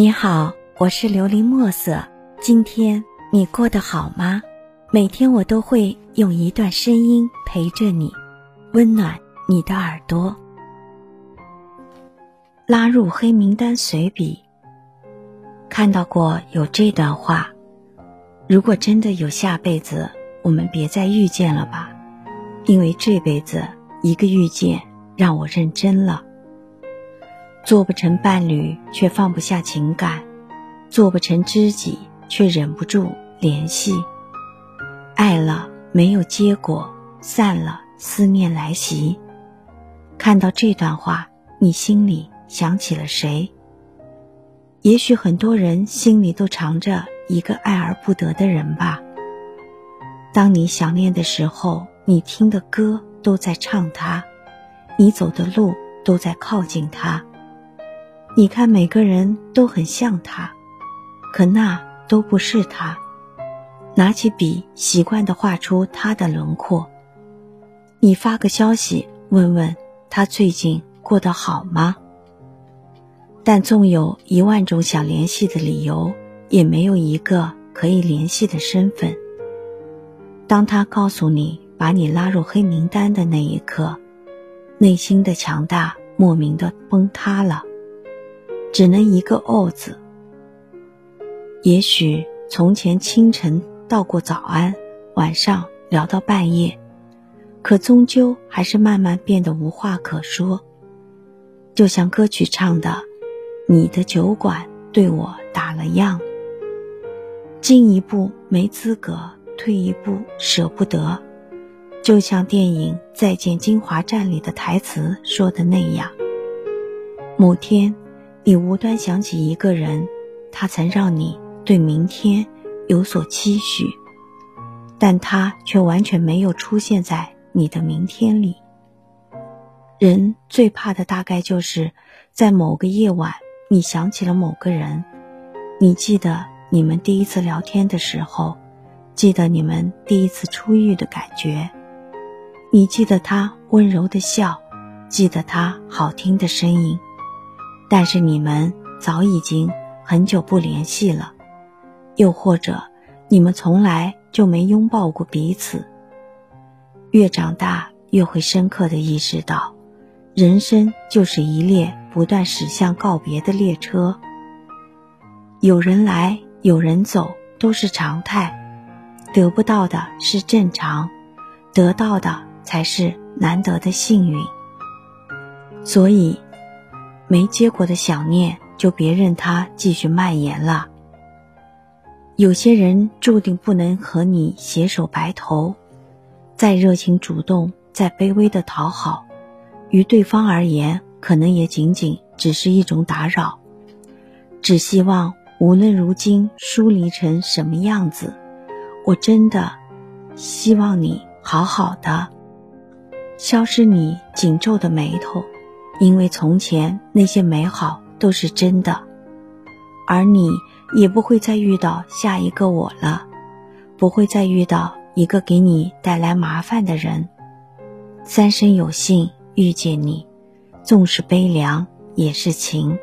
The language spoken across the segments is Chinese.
你好，我是琉璃墨色。今天你过得好吗？每天我都会用一段声音陪着你，温暖你的耳朵。拉入黑名单随笔。看到过有这段话：如果真的有下辈子，我们别再遇见了吧，因为这辈子一个遇见让我认真了。做不成伴侣，却放不下情感；做不成知己，却忍不住联系。爱了没有结果，散了思念来袭。看到这段话，你心里想起了谁？也许很多人心里都藏着一个爱而不得的人吧。当你想念的时候，你听的歌都在唱他，你走的路都在靠近他。你看，每个人都很像他，可那都不是他。拿起笔，习惯地画出他的轮廓。你发个消息，问问他最近过得好吗？但纵有一万种想联系的理由，也没有一个可以联系的身份。当他告诉你把你拉入黑名单的那一刻，内心的强大莫名的崩塌了。只能一个“哦”字。也许从前清晨道过早安，晚上聊到半夜，可终究还是慢慢变得无话可说。就像歌曲唱的：“你的酒馆对我打了烊，进一步没资格，退一步舍不得。”就像电影《再见金华站》里的台词说的那样，某天。你无端想起一个人，他曾让你对明天有所期许，但他却完全没有出现在你的明天里。人最怕的大概就是在某个夜晚，你想起了某个人，你记得你们第一次聊天的时候，记得你们第一次初遇的感觉，你记得他温柔的笑，记得他好听的声音。但是你们早已经很久不联系了，又或者你们从来就没拥抱过彼此。越长大，越会深刻的意识到，人生就是一列不断驶向告别的列车。有人来，有人走，都是常态。得不到的是正常，得到的才是难得的幸运。所以。没结果的想念，就别任它继续蔓延了。有些人注定不能和你携手白头，再热情主动，再卑微的讨好，于对方而言，可能也仅仅只是一种打扰。只希望无论如今疏离成什么样子，我真的希望你好好的，消失你紧皱的眉头。因为从前那些美好都是真的，而你也不会再遇到下一个我了，不会再遇到一个给你带来麻烦的人。三生有幸遇见你，纵是悲凉也是情。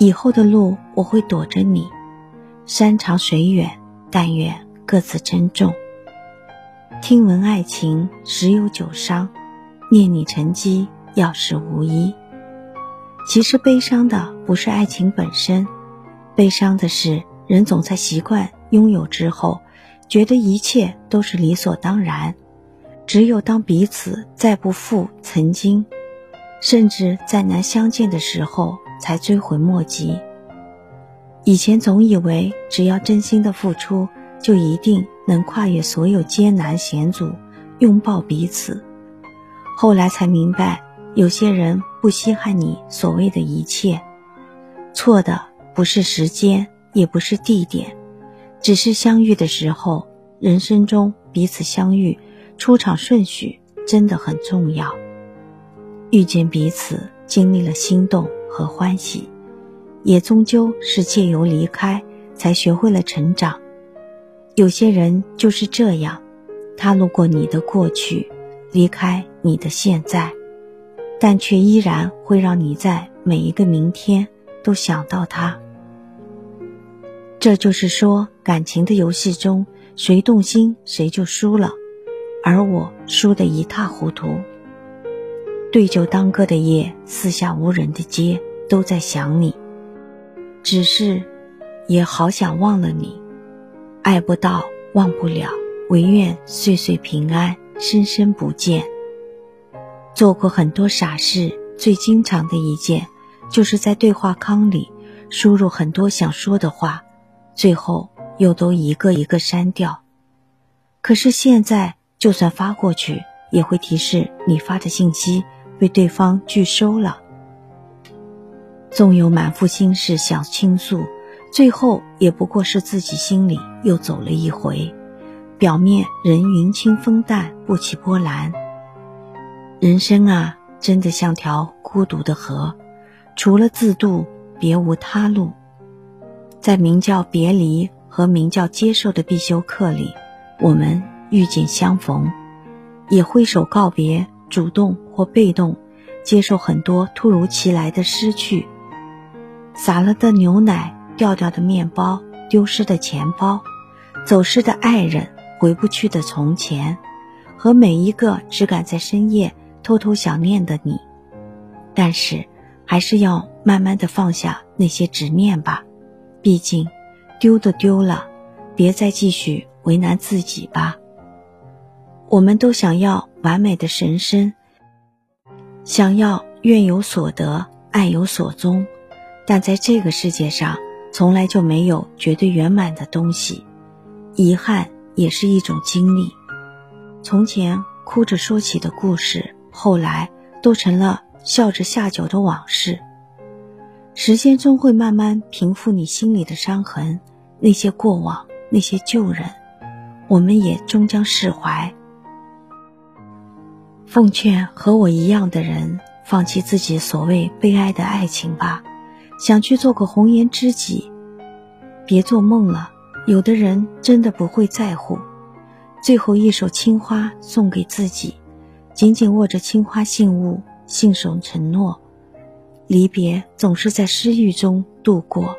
以后的路我会躲着你，山长水远，但愿各自珍重。听闻爱情十有九伤，念你成疾。要事无依。其实悲伤的不是爱情本身，悲伤的是人总在习惯拥有之后，觉得一切都是理所当然。只有当彼此再不复曾经，甚至再难相见的时候，才追悔莫及。以前总以为只要真心的付出，就一定能跨越所有艰难险阻，拥抱彼此。后来才明白。有些人不稀罕你所谓的一切，错的不是时间，也不是地点，只是相遇的时候，人生中彼此相遇，出场顺序真的很重要。遇见彼此，经历了心动和欢喜，也终究是借由离开，才学会了成长。有些人就是这样，他路过你的过去，离开你的现在。但却依然会让你在每一个明天都想到他。这就是说，感情的游戏中，谁动心谁就输了，而我输得一塌糊涂。对酒当歌的夜，四下无人的街，都在想你。只是，也好想忘了你。爱不到，忘不了，唯愿岁岁平安，生生不见。做过很多傻事，最经常的一件，就是在对话框里输入很多想说的话，最后又都一个一个删掉。可是现在，就算发过去，也会提示你发的信息被对方拒收了。纵有满腹心事想倾诉，最后也不过是自己心里又走了一回，表面人云清风淡，不起波澜。人生啊，真的像条孤独的河，除了自渡，别无他路。在名叫别离和名叫接受的必修课里，我们遇见相逢，也挥手告别，主动或被动接受很多突如其来的失去。洒了的牛奶，掉掉的面包，丢失的钱包，走失的爱人，回不去的从前，和每一个只敢在深夜偷偷想念的你。但是，还是要慢慢的放下那些执念吧，毕竟，丢的丢了，别再继续为难自己吧。我们都想要完美的神身，想要愿有所得，爱有所终。但在这个世界上，从来就没有绝对圆满的东西，遗憾也是一种经历。从前哭着说起的故事，后来都成了笑着下酒的往事。时间终会慢慢平复你心里的伤痕，那些过往，那些旧人，我们也终将释怀。奉劝和我一样的人，放弃自己所谓悲哀的爱情吧。想去做个红颜知己，别做梦了。有的人真的不会在乎。最后一首青花送给自己，紧紧握着青花信物，信守承诺。离别总是在失意中度过，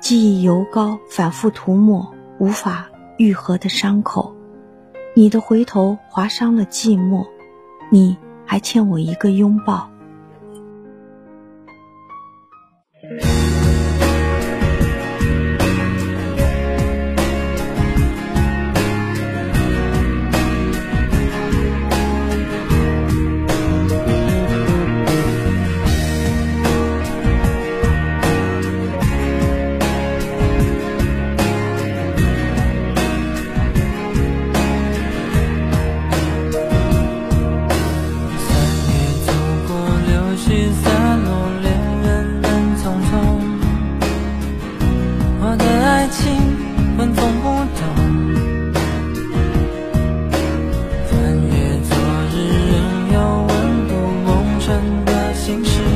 记忆油膏，反复涂抹无法愈合的伤口。你的回头划伤了寂寞，你还欠我一个拥抱。沉的心事。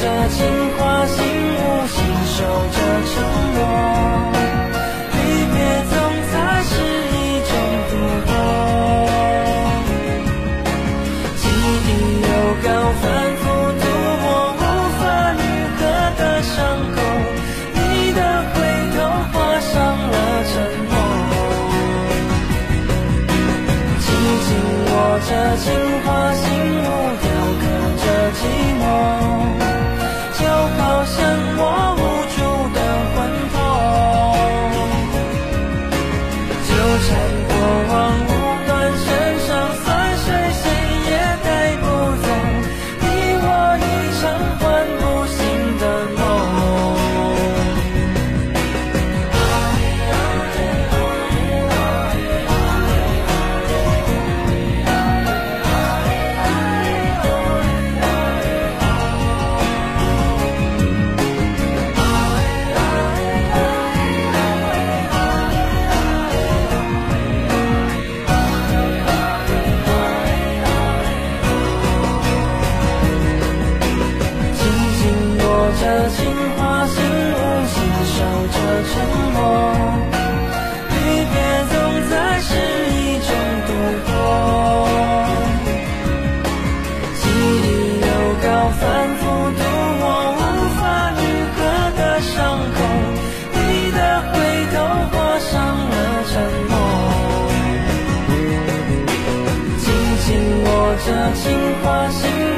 着情花心舞，经守着承诺，离别总才是一种不同。记忆有高反复，涂抹无法愈合的伤口。你的回头划伤了沉默，紧紧握着情花心舞。情话心无，坚守着沉默。离别总在失意中度过。记忆又高，反复读我无法愈合的伤口。你的回头划伤了沉默。紧紧握着情话心。